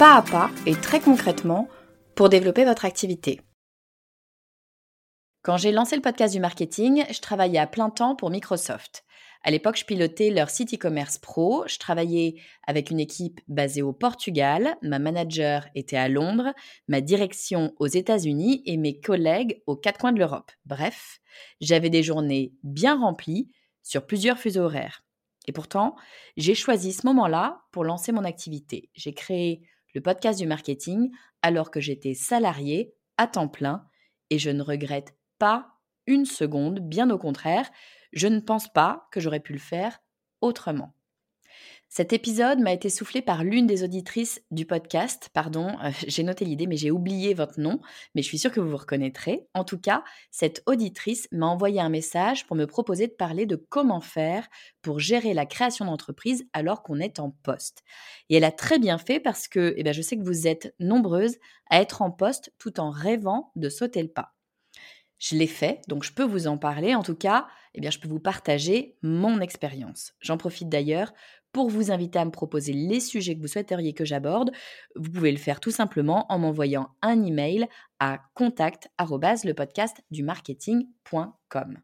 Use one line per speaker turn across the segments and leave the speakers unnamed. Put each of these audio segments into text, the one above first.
pas à pas et très concrètement pour développer votre activité. Quand j'ai lancé le podcast du marketing, je travaillais à plein temps pour Microsoft. À l'époque, je pilotais leur site e-commerce pro. Je travaillais avec une équipe basée au Portugal. Ma manager était à Londres, ma direction aux États-Unis et mes collègues aux quatre coins de l'Europe. Bref, j'avais des journées bien remplies sur plusieurs fuseaux horaires. Et pourtant, j'ai choisi ce moment-là pour lancer mon activité. J'ai créé le podcast du marketing alors que j'étais salarié à temps plein et je ne regrette pas une seconde, bien au contraire, je ne pense pas que j'aurais pu le faire autrement. Cet épisode m'a été soufflé par l'une des auditrices du podcast. Pardon, euh, j'ai noté l'idée, mais j'ai oublié votre nom, mais je suis sûre que vous vous reconnaîtrez. En tout cas, cette auditrice m'a envoyé un message pour me proposer de parler de comment faire pour gérer la création d'entreprise alors qu'on est en poste. Et elle a très bien fait parce que eh bien, je sais que vous êtes nombreuses à être en poste tout en rêvant de sauter le pas. Je l'ai fait, donc je peux vous en parler. En tout cas, eh bien, je peux vous partager mon expérience. J'en profite d'ailleurs pour vous inviter à me proposer les sujets que vous souhaiteriez que j'aborde. Vous pouvez le faire tout simplement en m'envoyant un email à contact@lepodcastdumarketing.com.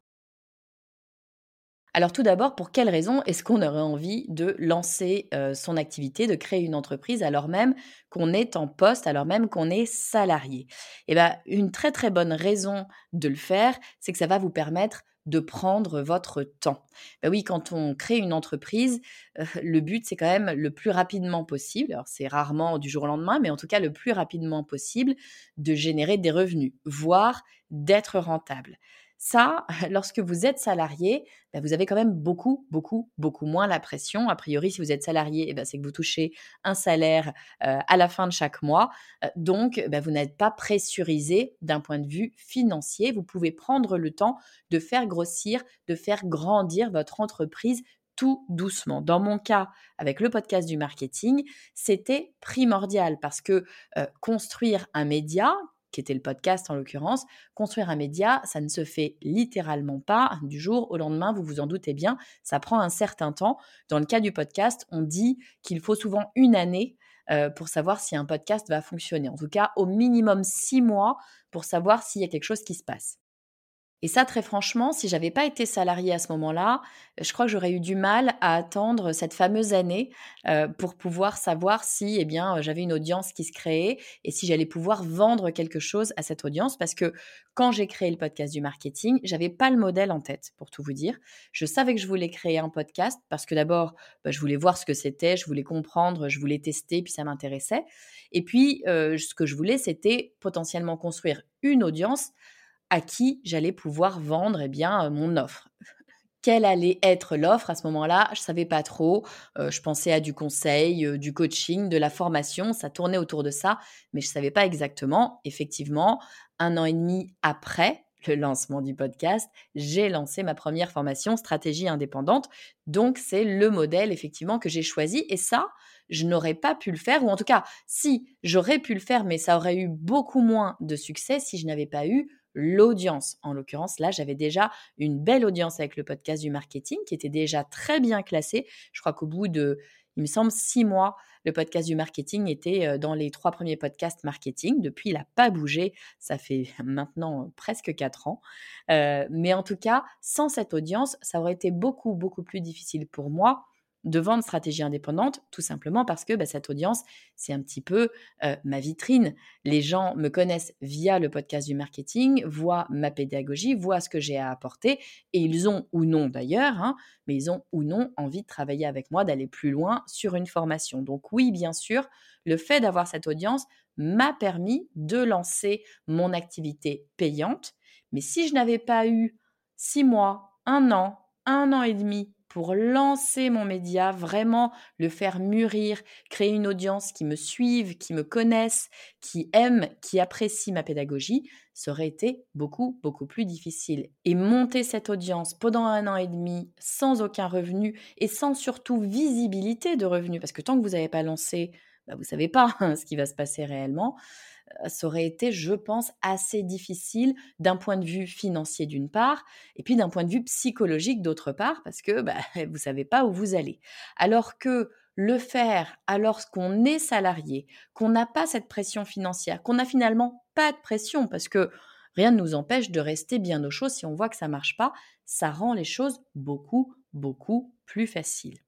Alors tout d'abord, pour quelles raisons est-ce qu'on aurait envie de lancer euh, son activité, de créer une entreprise alors même qu'on est en poste, alors même qu'on est salarié? Eh bien, une très très bonne raison de le faire, c'est que ça va vous permettre de prendre votre temps. Ben oui, quand on crée une entreprise, euh, le but, c'est quand même le plus rapidement possible, alors c'est rarement du jour au lendemain, mais en tout cas le plus rapidement possible, de générer des revenus, voire d'être rentable. Ça, lorsque vous êtes salarié, bah, vous avez quand même beaucoup, beaucoup, beaucoup moins la pression. A priori, si vous êtes salarié, eh ben, c'est que vous touchez un salaire euh, à la fin de chaque mois. Euh, donc, bah, vous n'êtes pas pressurisé d'un point de vue financier. Vous pouvez prendre le temps de faire grossir, de faire grandir votre entreprise tout doucement. Dans mon cas, avec le podcast du marketing, c'était primordial parce que euh, construire un média, qui était le podcast en l'occurrence, construire un média, ça ne se fait littéralement pas du jour au lendemain, vous vous en doutez bien, ça prend un certain temps. Dans le cas du podcast, on dit qu'il faut souvent une année euh, pour savoir si un podcast va fonctionner. En tout cas, au minimum six mois pour savoir s'il y a quelque chose qui se passe. Et ça, très franchement, si j'avais pas été salariée à ce moment-là, je crois que j'aurais eu du mal à attendre cette fameuse année euh, pour pouvoir savoir si, eh bien, j'avais une audience qui se créait et si j'allais pouvoir vendre quelque chose à cette audience. Parce que quand j'ai créé le podcast du marketing, j'avais pas le modèle en tête, pour tout vous dire. Je savais que je voulais créer un podcast parce que d'abord, bah, je voulais voir ce que c'était, je voulais comprendre, je voulais tester, puis ça m'intéressait. Et puis, euh, ce que je voulais, c'était potentiellement construire une audience à qui j'allais pouvoir vendre eh bien, mon offre. Quelle allait être l'offre à ce moment-là Je ne savais pas trop. je pensais à du conseil, du coaching, de la formation. Ça tournait autour de ça, mais je ne savais pas exactement. Effectivement, un an et demi après le lancement du podcast, j'ai lancé ma première formation stratégie indépendante. Donc, c'est le modèle effectivement que j'ai choisi. Et ça, je n'aurais pas pu le faire, ou en tout cas, si j'aurais pu le faire, mais ça aurait eu beaucoup moins de succès si je n'avais pas eu l'audience. En l'occurrence, là, j'avais déjà une belle audience avec le podcast du marketing qui était déjà très bien classé. Je crois qu'au bout de, il me semble, six mois, le podcast du marketing était euh, dans les trois premiers podcasts marketing. Depuis, il n'a pas bougé. Ça fait maintenant presque quatre ans. Euh, mais en tout cas, sans cette audience, ça aurait été beaucoup, beaucoup plus difficile pour moi de vendre stratégie indépendante, tout simplement parce que bah, cette audience, c'est un petit peu euh, ma vitrine. Les gens me connaissent via le podcast du marketing, voient ma pédagogie, voient ce que j'ai à apporter, et ils ont ou non d'ailleurs, hein, mais ils ont ou non envie de travailler avec moi, d'aller plus loin sur une formation. Donc oui, bien sûr, le fait d'avoir cette audience m'a permis de lancer mon activité payante, mais si je n'avais pas eu six mois, un an, un an et demi pour lancer mon média, vraiment le faire mûrir, créer une audience qui me suive, qui me connaisse, qui aime, qui apprécie ma pédagogie, ça aurait été beaucoup, beaucoup plus difficile. Et monter cette audience pendant un an et demi sans aucun revenu et sans surtout visibilité de revenus, parce que tant que vous n'avez pas lancé, bah, vous ne savez pas ce qui va se passer réellement ça aurait été, je pense, assez difficile d'un point de vue financier d'une part, et puis d'un point de vue psychologique d'autre part, parce que bah, vous savez pas où vous allez. Alors que le faire alors qu'on est salarié, qu'on n'a pas cette pression financière, qu'on n'a finalement pas de pression, parce que rien ne nous empêche de rester bien au chaud si on voit que ça marche pas, ça rend les choses beaucoup, beaucoup plus faciles.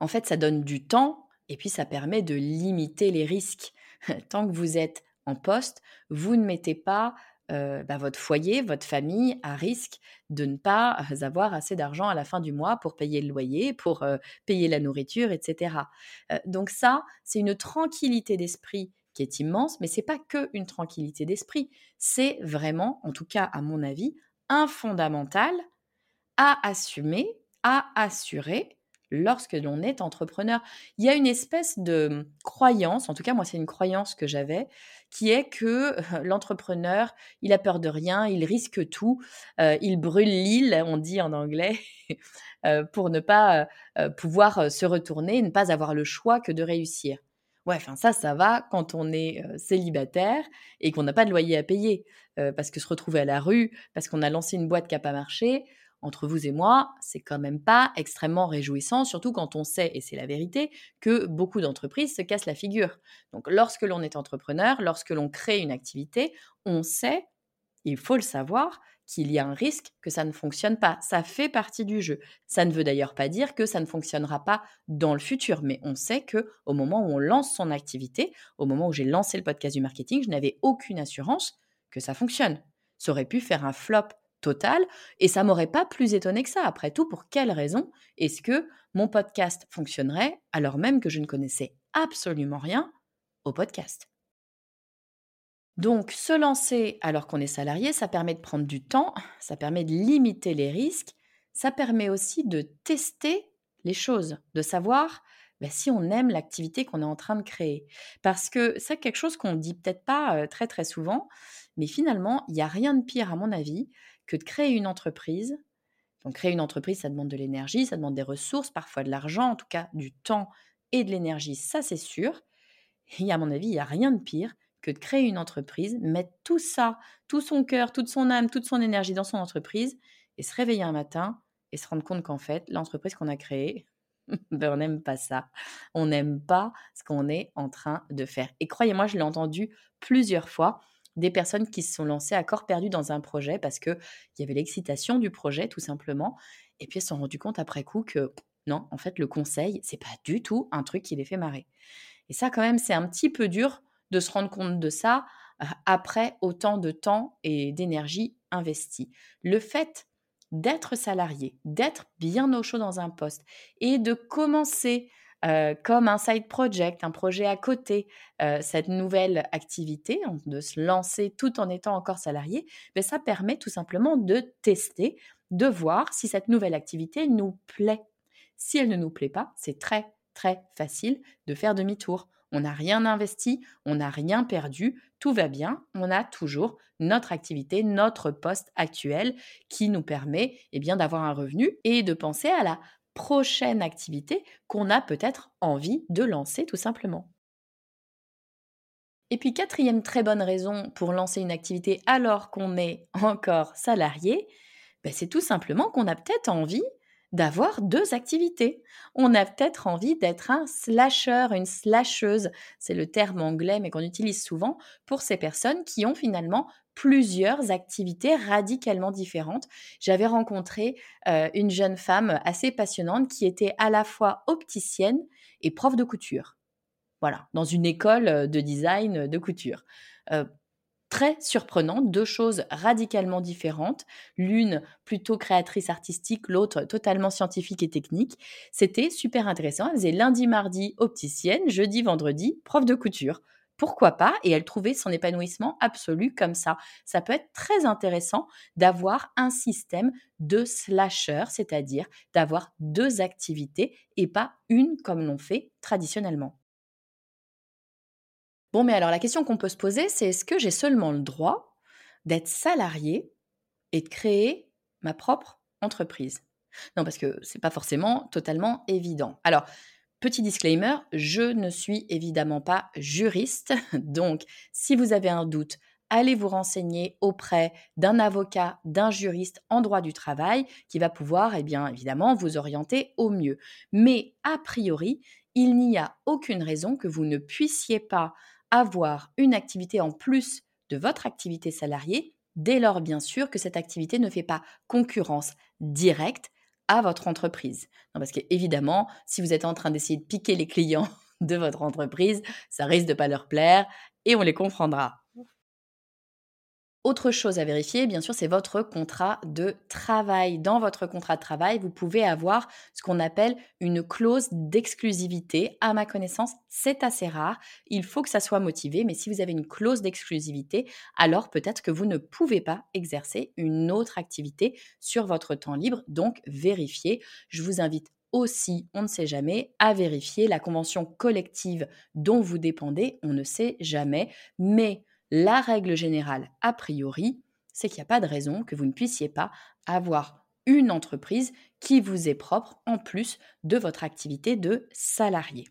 En fait, ça donne du temps et puis ça permet de limiter les risques. tant que vous êtes en poste, vous ne mettez pas bah, votre foyer, votre famille à risque de ne pas avoir assez d'argent à la fin du mois pour payer le loyer, pour payer la nourriture, etc. donc ça, c'est une tranquillité d'esprit qui est immense, mais c'est pas que une tranquillité d'esprit, c'est vraiment, en tout cas à mon avis, un fondamental à assumer, à assurer lorsque l'on est entrepreneur. Il y a une espèce de croyance, en tout cas moi c'est une croyance que j'avais, qui est que l'entrepreneur, il a peur de rien, il risque tout, euh, il brûle l'île, on dit en anglais, euh, pour ne pas euh, pouvoir se retourner, ne pas avoir le choix que de réussir. Ouais, enfin ça, ça va quand on est célibataire et qu'on n'a pas de loyer à payer, parce que se retrouver à la rue, parce qu'on a lancé une boîte qui n'a pas marché, entre vous et moi, c'est quand même pas extrêmement réjouissant, surtout quand on sait, et c'est la vérité, que beaucoup d'entreprises se cassent la figure. Donc lorsque l'on est entrepreneur, lorsque l'on crée une activité, on sait, il faut le savoir, qu'il y a un risque que ça ne fonctionne pas. Ça fait partie du jeu. Ça ne veut d'ailleurs pas dire que ça ne fonctionnera pas dans le futur, mais on sait que au moment où on lance son activité, au moment où j'ai lancé le podcast du marketing, je n'avais aucune assurance que ça fonctionne. Ça aurait pu faire un flop total. Et ça m'aurait pas plus étonné que ça. Après tout, pour quelle raison est-ce que mon podcast fonctionnerait alors même que je ne connaissais absolument rien au podcast? Donc, se lancer alors qu'on est salarié, ça permet de prendre du temps, ça permet de limiter les risques, ça permet aussi de tester les choses, de savoir bah, si on aime l'activité qu'on est en train de créer. Parce que c'est quelque chose qu'on ne dit peut-être pas très très souvent, mais finalement, il n'y a rien de pire à mon avis que de créer une entreprise. Donc créer une entreprise, ça demande de l'énergie, ça demande des ressources, parfois de l'argent, en tout cas du temps et de l'énergie, ça c'est sûr. Et à mon avis, il n'y a rien de pire que de créer une entreprise, mettre tout ça, tout son cœur, toute son âme, toute son énergie dans son entreprise et se réveiller un matin et se rendre compte qu'en fait, l'entreprise qu'on a créée, ben on n'aime pas ça. On n'aime pas ce qu'on est en train de faire. Et croyez-moi, je l'ai entendu plusieurs fois des personnes qui se sont lancées à corps perdu dans un projet parce qu'il y avait l'excitation du projet tout simplement. Et puis elles se sont rendues compte après coup que non, en fait, le conseil, c'est pas du tout un truc qui les fait marrer. Et ça, quand même, c'est un petit peu dur de se rendre compte de ça euh, après autant de temps et d'énergie investie. Le fait d'être salarié, d'être bien au chaud dans un poste et de commencer euh, comme un side project, un projet à côté, euh, cette nouvelle activité, de se lancer tout en étant encore salarié, mais ben, ça permet tout simplement de tester, de voir si cette nouvelle activité nous plaît. Si elle ne nous plaît pas, c'est très très facile de faire demi-tour. On n'a rien investi, on n'a rien perdu, tout va bien, on a toujours notre activité, notre poste actuel qui nous permet eh bien d'avoir un revenu et de penser à la prochaine activité qu'on a peut-être envie de lancer tout simplement. Et puis quatrième très bonne raison pour lancer une activité alors qu'on est encore salarié, ben, c'est tout simplement qu'on a peut-être envie d'avoir deux activités. On a peut-être envie d'être un slasher, une slasheuse. C'est le terme anglais, mais qu'on utilise souvent pour ces personnes qui ont finalement plusieurs activités radicalement différentes. J'avais rencontré euh, une jeune femme assez passionnante qui était à la fois opticienne et prof de couture. Voilà, dans une école euh, de design de couture. Euh, très surprenante, deux choses radicalement différentes, l'une plutôt créatrice artistique, l'autre totalement scientifique et technique. C'était super intéressant. Elle faisait lundi, mardi opticienne, jeudi, vendredi prof de couture. Pourquoi pas Et elle trouvait son épanouissement absolu comme ça. Ça peut être très intéressant d'avoir un système de slasher, c'est-à-dire d'avoir deux activités et pas une comme l'on fait traditionnellement. Bon, mais alors la question qu'on peut se poser, c'est est-ce que j'ai seulement le droit d'être salarié et de créer ma propre entreprise? Non, parce que c'est pas forcément totalement évident. Alors, petit disclaimer, je ne suis évidemment pas juriste, donc si vous avez un doute, allez vous renseigner auprès d'un avocat, d'un juriste en droit du travail qui va pouvoir, eh évidemment, vous orienter au mieux. Mais a priori, il n'y a aucune raison que vous ne puissiez pas avoir une activité en plus de votre activité salariée, dès lors bien sûr que cette activité ne fait pas concurrence directe à votre entreprise. Non, parce qu'évidemment, si vous êtes en train d'essayer de piquer les clients de votre entreprise, ça risque de pas leur plaire et on les comprendra. Autre chose à vérifier, bien sûr, c'est votre contrat de travail. Dans votre contrat de travail, vous pouvez avoir ce qu'on appelle une clause d'exclusivité. À ma connaissance, c'est assez rare. Il faut que ça soit motivé, mais si vous avez une clause d'exclusivité, alors peut-être que vous ne pouvez pas exercer une autre activité sur votre temps libre. Donc, vérifiez. Je vous invite aussi, on ne sait jamais, à vérifier la convention collective dont vous dépendez. On ne sait jamais, mais la règle générale, a priori, c'est qu'il n'y a pas de raison que vous ne puissiez pas avoir une entreprise qui vous est propre en plus de votre activité de salarié.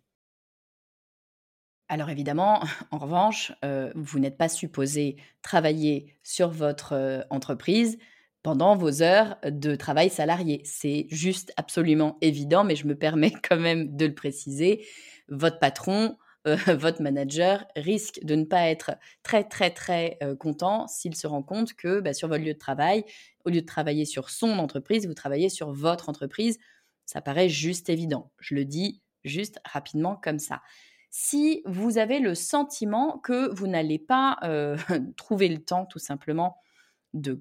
Alors évidemment, en revanche, euh, vous n'êtes pas supposé travailler sur votre euh, entreprise pendant vos heures de travail salarié. C'est juste absolument évident, mais je me permets quand même de le préciser. Votre patron euh, votre manager risque de ne pas être très très très euh, content s'il se rend compte que bah, sur votre lieu de travail, au lieu de travailler sur son entreprise, vous travaillez sur votre entreprise. Ça paraît juste évident. Je le dis juste rapidement comme ça. Si vous avez le sentiment que vous n'allez pas euh, trouver le temps tout simplement de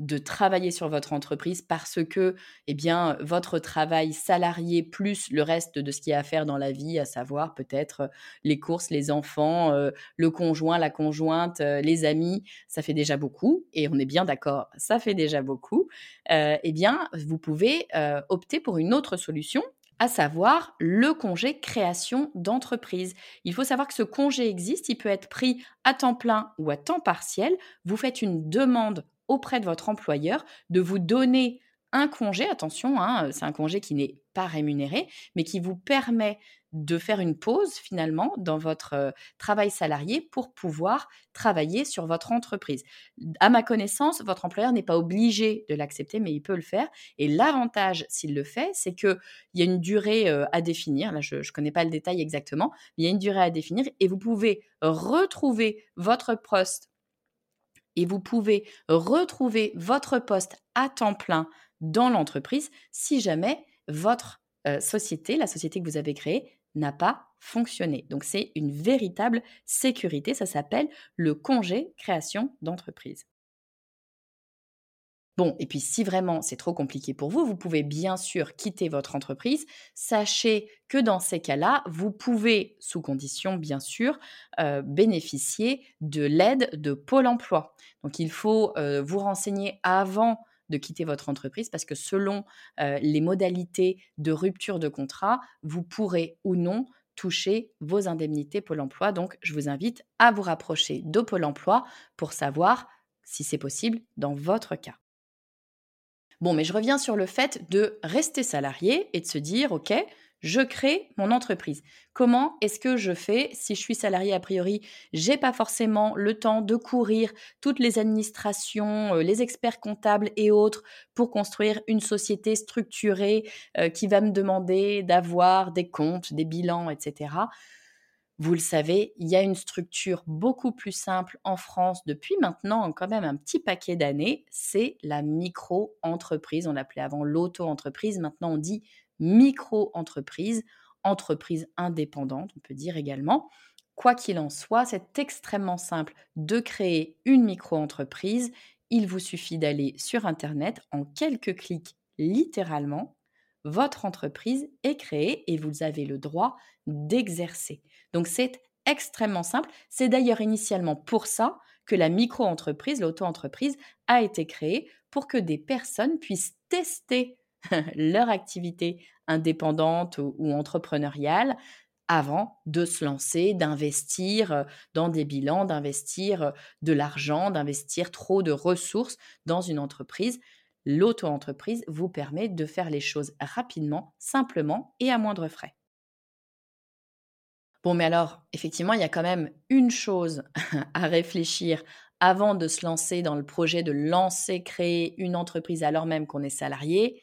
de travailler sur votre entreprise parce que eh bien votre travail salarié plus le reste de ce qu'il y a à faire dans la vie, à savoir peut-être euh, les courses, les enfants, euh, le conjoint, la conjointe, euh, les amis, ça fait déjà beaucoup et on est bien d'accord, ça fait déjà beaucoup. eh bien, vous pouvez opter pour une autre solution à savoir le congé création d'entreprise. Il faut savoir que ce congé existe, il peut être pris à temps plein ou à temps partiel. Vous faites une demande auprès de votre employeur de vous donner un congé, attention, hein, c'est un congé qui n'est pas rémunéré, mais qui vous permet de faire une pause finalement dans votre euh, travail salarié pour pouvoir travailler sur votre entreprise. À ma connaissance, votre employeur n'est pas obligé de l'accepter, mais il peut le faire. Et l'avantage, s'il le fait, c'est qu'il y a une durée euh, à définir. Là, je ne connais pas le détail exactement, mais il y a une durée à définir et vous pouvez retrouver votre poste et vous pouvez retrouver votre poste à temps plein dans l'entreprise si jamais votre euh, société, la société que vous avez créée, n'a pas fonctionné. Donc c'est une véritable sécurité, ça s'appelle le congé création d'entreprise. Bon, et puis si vraiment c'est trop compliqué pour vous, vous pouvez bien sûr quitter votre entreprise. Sachez que dans ces cas-là, vous pouvez, sous condition bien sûr, euh, bénéficier de l'aide de Pôle Emploi. Donc il faut euh, vous renseigner avant de quitter votre entreprise parce que selon euh, les modalités de rupture de contrat, vous pourrez ou non toucher vos indemnités Pôle Emploi. Donc je vous invite à vous rapprocher de Pôle Emploi pour savoir si c'est possible dans votre cas. Bon, mais je reviens sur le fait de rester salarié et de se dire, OK, je crée mon entreprise. Comment est-ce que je fais Si je suis salarié a priori, j'ai pas forcément le temps de courir toutes les administrations, euh, les experts comptables et autres pour construire une société structurée euh, qui va me demander d'avoir des comptes, des bilans, etc. Vous le savez, il y a une structure beaucoup plus simple en France depuis maintenant quand même un petit paquet d'années, c'est la micro-entreprise. On l'appelait avant l'auto-entreprise, maintenant on dit micro-entreprise, entreprise indépendante, on peut dire également. Quoi qu'il en soit, c'est extrêmement simple de créer une micro-entreprise. Il vous suffit d'aller sur Internet en quelques clics littéralement. Votre entreprise est créée et vous avez le droit d'exercer. Donc c'est extrêmement simple. C'est d'ailleurs initialement pour ça que la micro-entreprise, l'auto-entreprise, a été créée pour que des personnes puissent tester leur activité indépendante ou, entrepreneuriale avant de se lancer, d'investir euh, dans des bilans, d'investir euh, de l'argent, d'investir trop de ressources dans une entreprise. L'auto-entreprise vous permet de faire les choses rapidement, simplement et à moindre frais. Bon, mais alors, effectivement, il y a quand même une chose à réfléchir avant de se lancer dans le projet de lancer, créer une entreprise alors même qu'on est salarié,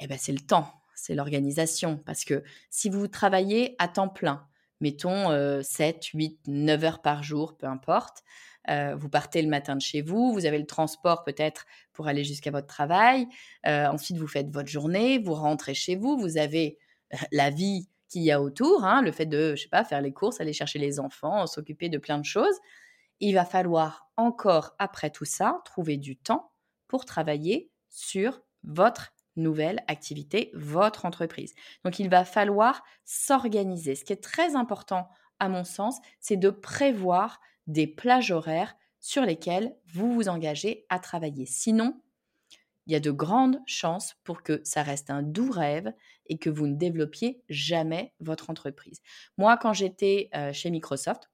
eh ben, c'est le temps, c'est l'organisation. Parce que si vous travaillez à temps plein, mettons 7, 8, 9 heures par jour, peu importe, euh, vous partez le matin de chez vous, vous avez le transport peut-être pour aller jusqu'à votre travail, euh, ensuite vous faites votre journée, vous rentrez chez vous, vous avez euh, la vie qu'il y a autour, hein, le fait de, je sais pas, faire les courses, aller chercher les enfants, s'occuper de plein de choses. Il va falloir encore, après tout ça, trouver du temps pour travailler sur votre nouvelle activité, votre entreprise. Donc il va falloir s'organiser. Ce qui est très important, à mon sens, c'est de prévoir des plages horaires sur lesquelles vous vous engagez à travailler. Sinon, il y a de grandes chances pour que ça reste un doux rêve et que vous ne développiez jamais votre entreprise. Moi, quand j'étais chez Microsoft,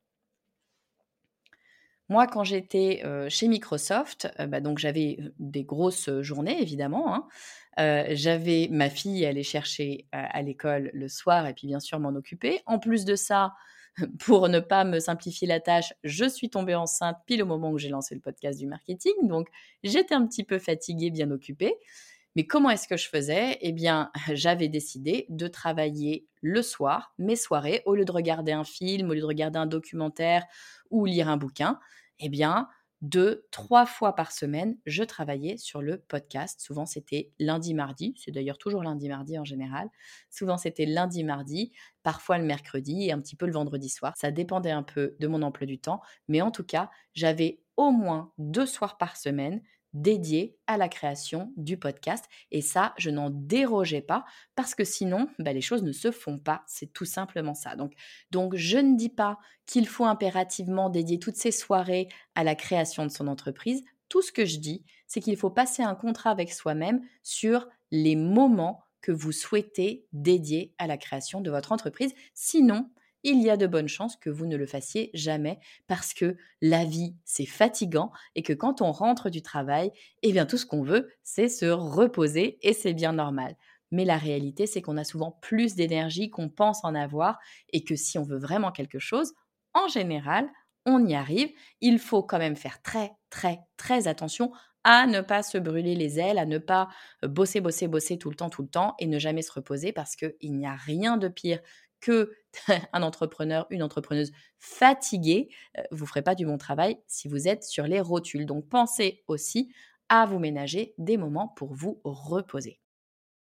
moi, quand j'étais chez Microsoft, bah, donc j'avais des grosses journées, évidemment. Hein. j'avais ma fille aller chercher à l'école le soir et puis bien sûr m'en occuper. En plus de ça, pour ne pas me simplifier la tâche, je suis tombée enceinte pile au moment où j'ai lancé le podcast du marketing. Donc, j'étais un petit peu fatiguée, bien occupée. Mais comment est-ce que je faisais? Eh bien, j'avais décidé de travailler le soir, mes soirées, au lieu de regarder un film, au lieu de regarder un documentaire ou lire un bouquin. Eh bien, deux, trois fois par semaine, je travaillais sur le podcast. Souvent, c'était lundi-mardi. C'est d'ailleurs toujours lundi-mardi en général. Souvent, c'était lundi-mardi, parfois le mercredi et un petit peu le vendredi soir. Ça dépendait un peu de mon emploi du temps. Mais en tout cas, j'avais au moins deux soirs par semaine dédié à la création du podcast. Et ça, je n'en dérogeais pas parce que sinon, bah, les choses ne se font pas. C'est tout simplement ça. Donc, donc, je ne dis pas qu'il faut impérativement dédier toutes ces soirées à la création de son entreprise. Tout ce que je dis, c'est qu'il faut passer un contrat avec soi-même sur les moments que vous souhaitez dédier à la création de votre entreprise. Sinon, il y a de bonnes chances que vous ne le fassiez jamais parce que la vie, c'est fatigant et que quand on rentre du travail, eh bien tout ce qu'on veut, c'est se reposer et c'est bien normal. Mais la réalité, c'est qu'on a souvent plus d'énergie qu'on pense en avoir et que si on veut vraiment quelque chose, en général, on y arrive. Il faut quand même faire très, très, très attention à ne pas se brûler les ailes, à ne pas bosser, bosser, bosser tout le temps, tout le temps et ne jamais se reposer parce qu'il n'y a rien de pire que un entrepreneur, une entrepreneuse fatiguée, euh, vous ferez pas du bon travail si vous êtes sur les rotules. Donc pensez aussi à vous ménager des moments pour vous reposer.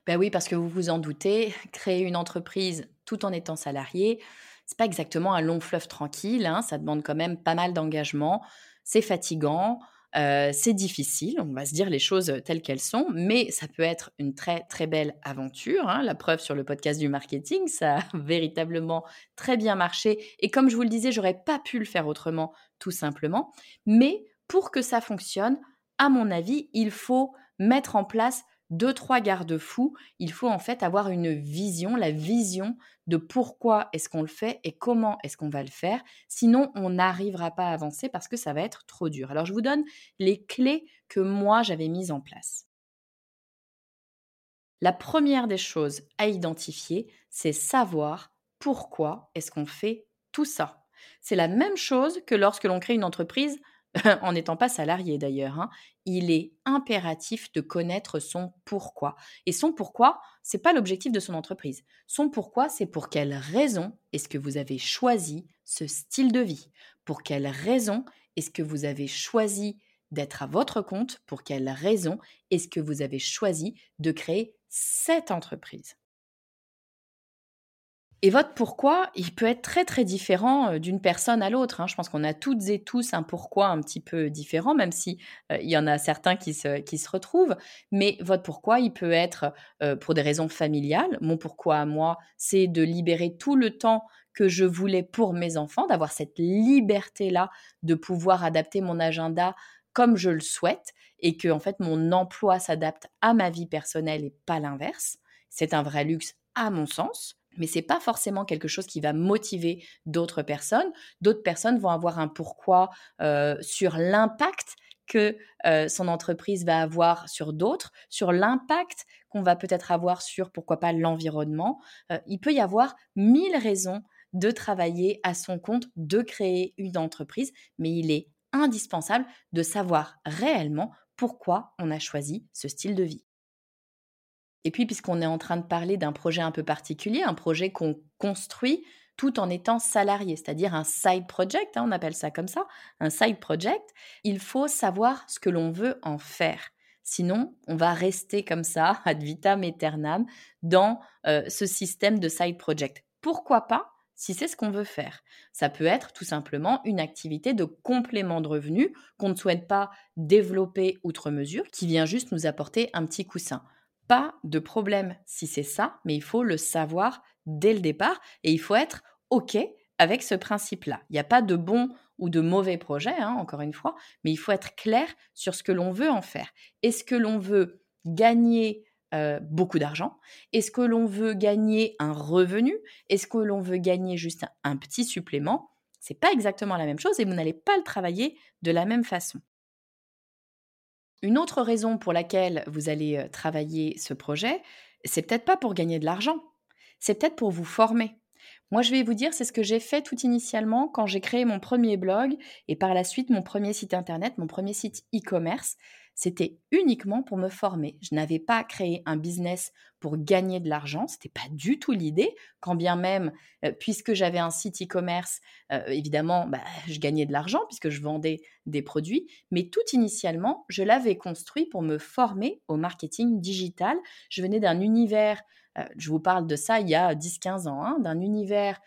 Ben oui, parce que vous vous en doutez, créer une entreprise tout en étant salarié, c'est pas exactement un long fleuve tranquille. Hein, ça demande quand même pas mal d'engagement. C'est fatigant. Euh, c'est difficile, on va se dire les choses telles qu'elles sont, mais ça peut être une très très belle aventure. Hein. La preuve sur le podcast du marketing, ça a véritablement très bien marché. Et comme je vous le disais, j'aurais pas pu le faire autrement, tout simplement. Mais pour que ça fonctionne, à mon avis, il faut mettre en place deux, trois garde-fous. Il faut en fait avoir une vision, la vision de pourquoi est-ce qu'on le fait et comment est-ce qu'on va le faire. Sinon, on n'arrivera pas à avancer parce que ça va être trop dur. Alors, je vous donne les clés que moi, j'avais mises en place. La première des choses à identifier, c'est savoir pourquoi est-ce qu'on fait tout ça. C'est la même chose que lorsque l'on crée une entreprise en n'étant pas salarié d'ailleurs, hein, il est impératif de connaître son pourquoi. Et son pourquoi, c'est pas l'objectif de son entreprise. Son pourquoi, c'est pour quelle raison est-ce que vous avez choisi ce style de vie? Pour quelle raison est-ce que vous avez choisi d'être à votre compte? Pour quelle raison est-ce que vous avez choisi de créer cette entreprise? Et votre pourquoi, il peut être très très différent euh, d'une personne à l'autre. Hein. Je pense qu'on a toutes et tous un pourquoi un petit peu différent, même si euh, il y en a certains qui se, qui se retrouvent. Mais votre pourquoi, il peut être euh, pour des raisons familiales. Mon pourquoi à moi, c'est de libérer tout le temps que je voulais pour mes enfants, d'avoir cette liberté-là de pouvoir adapter mon agenda comme je le souhaite et que en fait mon emploi s'adapte à ma vie personnelle et pas l'inverse. C'est un vrai luxe à mon sens mais c'est pas forcément quelque chose qui va motiver d'autres personnes. D'autres personnes vont avoir un pourquoi euh, sur l'impact que euh, son entreprise va avoir sur d'autres, sur l'impact qu'on va peut-être avoir sur, pourquoi pas, l'environnement. Euh, il peut y avoir mille raisons de travailler à son compte, de créer une entreprise, mais il est indispensable de savoir réellement pourquoi on a choisi ce style de vie. Et puis, puisqu'on est en train de parler d'un projet un peu particulier, un projet qu'on construit tout en étant salarié, c'est-à-dire un side project, hein, on appelle ça comme ça, un side project, il faut savoir ce que l'on veut en faire. Sinon, on va rester comme ça, ad vitam aeternam, dans euh, ce système de side project. Pourquoi pas si c'est ce qu'on veut faire. Ça peut être tout simplement une activité de complément de revenus qu'on ne souhaite pas développer outre mesure, qui vient juste nous apporter un petit coussin. Pas de problème si c'est ça, mais il faut le savoir dès le départ et il faut être OK avec ce principe-là. Il n'y a pas de bon ou de mauvais projet, hein, encore une fois, mais il faut être clair sur ce que l'on veut en faire. Est-ce que l'on veut gagner euh, beaucoup d'argent? Est-ce que l'on veut gagner un revenu? Est-ce que l'on veut gagner juste un, petit supplément? C'est pas exactement la même chose et vous n'allez pas le travailler de la même façon. Une autre raison pour laquelle vous allez travailler ce projet, c'est peut-être pas pour gagner de l'argent, c'est peut-être pour vous former. Moi, je vais vous dire, c'est ce que j'ai fait tout initialement quand j'ai créé mon premier blog et par la suite mon premier site internet, mon premier site e-commerce c'était uniquement pour me former. Je n'avais pas créé un business pour gagner de l'argent, c'était pas du tout l'idée, quand bien même, euh, puisque j'avais un site e-commerce, euh, évidemment, bah, je gagnais de l'argent puisque je vendais des produits, mais tout initialement, je l'avais construit pour me former au marketing digital. Je venais d'un univers, euh, je vous parle de ça il y a 10-15 ans, hein, d'un univers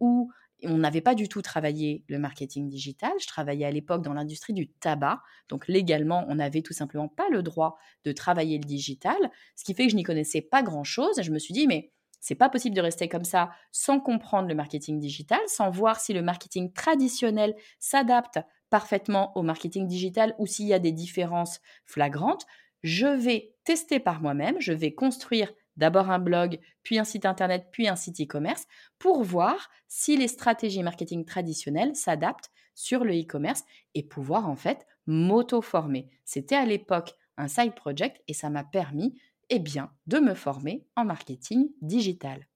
où on n'avait pas du tout travaillé le marketing digital. Je travaillais à l'époque dans l'industrie du tabac. Donc légalement, on n'avait tout simplement pas le droit de travailler le digital, ce qui fait que je n'y connaissais pas grand-chose. Je me suis dit, mais c'est pas possible de rester comme ça sans comprendre le marketing digital, sans voir si le marketing traditionnel s'adapte parfaitement au marketing digital ou s'il y a des différences flagrantes. Je vais tester par moi-même, je vais construire d'abord un blog, puis un site internet, puis un site e-commerce, pour voir si les stratégies marketing traditionnelles s'adaptent sur le e-commerce et pouvoir en fait m'auto-former. C'était à l'époque un side project et ça m'a permis eh bien, de me former en marketing digital.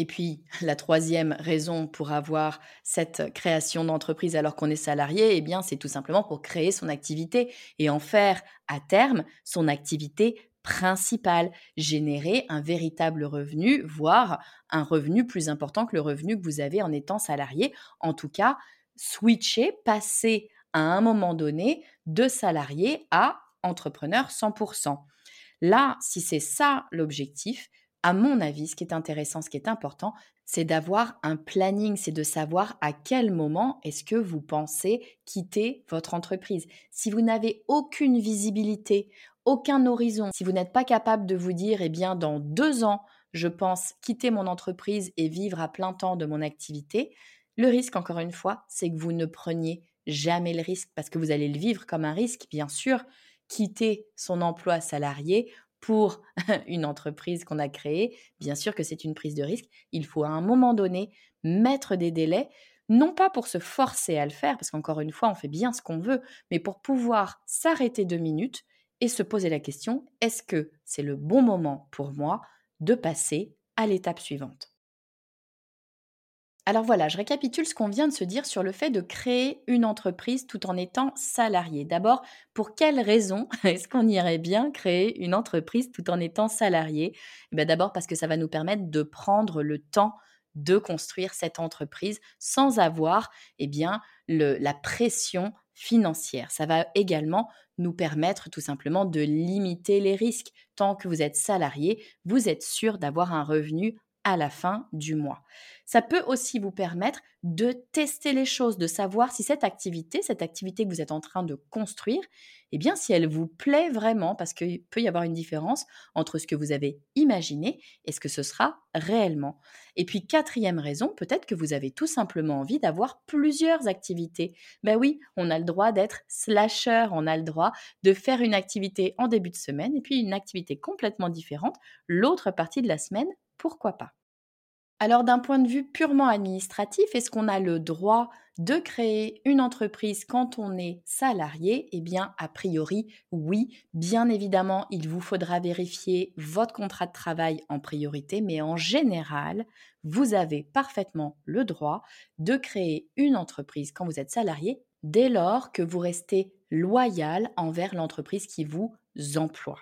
Et puis, la troisième raison pour avoir cette création d'entreprise alors qu'on est salarié, eh c'est tout simplement pour créer son activité et en faire à terme son activité principal, générer un véritable revenu, voire un revenu plus important que le revenu que vous avez en étant salarié. En tout cas, switcher, passer à un moment donné de salarié à entrepreneur 100%. Là, si c'est ça l'objectif, à mon avis, ce qui est intéressant, ce qui est important, c'est d'avoir un planning, c'est de savoir à quel moment est-ce que vous pensez quitter votre entreprise. Si vous n'avez aucune visibilité, aucun horizon, si vous n'êtes pas capable de vous dire, eh bien, dans deux ans, je pense quitter mon entreprise et vivre à plein temps de mon activité, le risque, encore une fois, c'est que vous ne preniez jamais le risque parce que vous allez le vivre comme un risque, bien sûr. Quitter son emploi salarié pour une entreprise qu'on a créée, bien sûr que c'est une prise de risque. Il faut à un moment donné mettre des délais, non pas pour se forcer à le faire, parce qu'encore une fois, on fait bien ce qu'on veut, mais pour pouvoir s'arrêter deux minutes et se poser la question, est-ce que c'est le bon moment pour moi de passer à l'étape suivante? Alors voilà, je récapitule ce qu'on vient de se dire sur le fait de créer une entreprise tout en étant salarié. D'abord, pour quelles raisons est-ce qu'on irait bien créer une entreprise tout en étant salarié? Eh D'abord parce que ça va nous permettre de prendre le temps de construire cette entreprise sans avoir eh bien, la pression financière. Ça va également nous permettre tout simplement de limiter les risques. Tant que vous êtes salarié, vous êtes sûr d'avoir un revenu à la fin du mois. Ça peut aussi vous permettre de tester les choses, de savoir si cette activité, cette activité que vous êtes en train de construire, eh bien si elle vous plaît vraiment, parce qu'il peut y avoir une différence entre ce que vous avez imaginé et ce que ce sera réellement. Et puis quatrième raison, peut-être que vous avez tout simplement envie d'avoir plusieurs activités. Ben oui, on a le droit d'être slasher, on a le droit de faire une activité en début de semaine et puis une activité complètement différente l'autre partie de la semaine pourquoi pas alors d'un point de vue purement administratif, est-ce qu'on a le droit de créer une entreprise quand on est salarié? Eh bien, a priori, oui. Bien évidemment, il vous faudra vérifier votre contrat de travail en priorité, mais en général, vous avez parfaitement le droit de créer une entreprise quand vous êtes salarié dès lors que vous restez loyal envers l'entreprise qui vous emploie.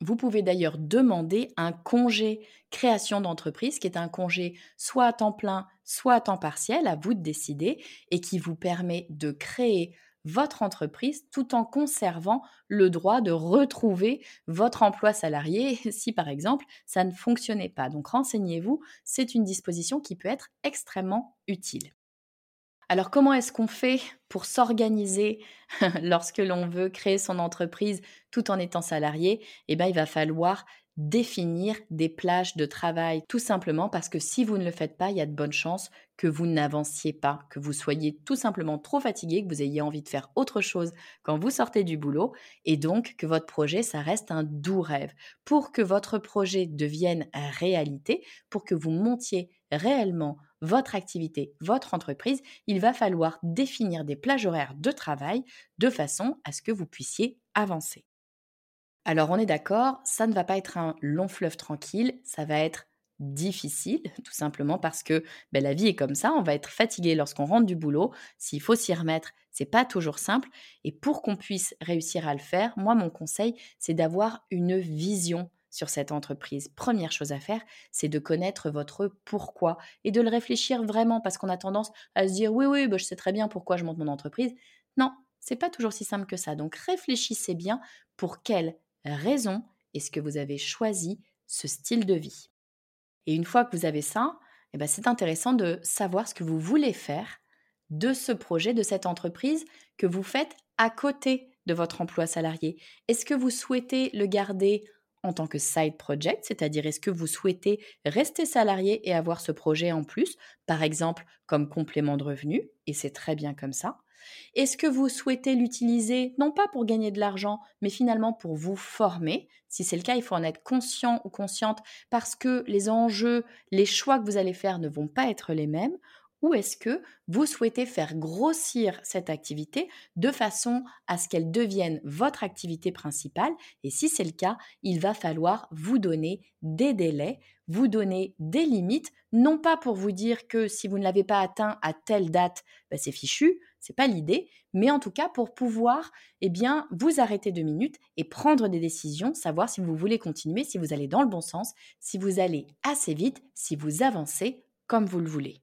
Vous pouvez d'ailleurs demander un congé création d'entreprise, qui est un congé soit à temps plein, soit à temps partiel, à vous de décider, et qui vous permet de créer votre entreprise tout en conservant le droit de retrouver votre emploi salarié si par exemple ça ne fonctionnait pas. Donc renseignez-vous, c'est une disposition qui peut être extrêmement utile. Alors comment est-ce qu'on fait pour s'organiser lorsque l'on veut créer son entreprise tout en étant salarié? Eh bien, il va falloir définir des plages de travail, tout simplement parce que si vous ne le faites pas, il y a de bonnes chances que vous n'avanciez pas, que vous soyez tout simplement trop fatigué, que vous ayez envie de faire autre chose quand vous sortez du boulot, et donc que votre projet, ça reste un doux rêve. Pour que votre projet devienne réalité, pour que vous montiez réellement votre activité, votre entreprise, il va falloir définir des plages horaires de travail de façon à ce que vous puissiez avancer. Alors on est d'accord, ça ne va pas être un long fleuve tranquille, ça va être difficile, tout simplement parce que ben, la vie est comme ça, on va être fatigué lorsqu'on rentre du boulot, s'il faut s'y remettre, c'est pas toujours simple, et pour qu'on puisse réussir à le faire, moi mon conseil, c'est d'avoir une vision sur cette entreprise. Première chose à faire, c'est de connaître votre pourquoi et de le réfléchir vraiment parce qu'on a tendance à se dire oui, oui, bah, je sais très bien pourquoi je monte mon entreprise. Non, c'est pas toujours si simple que ça. Donc réfléchissez bien pour quelle raison est-ce que vous avez choisi ce style de vie. Et une fois que vous avez ça, eh ben c'est intéressant de savoir ce que vous voulez faire de ce projet, de cette entreprise que vous faites à côté de votre emploi salarié. Est-ce que vous souhaitez le garder en tant que side project, c'est-à-dire est-ce que vous souhaitez rester salarié et avoir ce projet en plus, par exemple comme complément de revenu, et c'est très bien comme ça. Est-ce que vous souhaitez l'utiliser non pas pour gagner de l'argent, mais finalement pour vous former? Si c'est le cas, il faut en être conscient ou consciente parce que les enjeux, les choix que vous allez faire ne vont pas être les mêmes. Ou est-ce que vous souhaitez faire grossir cette activité de façon à ce qu'elle devienne votre activité principale? Et si c'est le cas, il va falloir vous donner des délais, vous donner des limites, non pas pour vous dire que si vous ne l'avez pas atteint à telle date, bah, c'est fichu, c'est pas l'idée, mais en tout cas pour pouvoir eh bien, vous arrêter deux minutes et prendre des décisions, savoir si vous voulez continuer, si vous allez dans le bon sens, si vous allez assez vite, si vous avancez comme vous le voulez.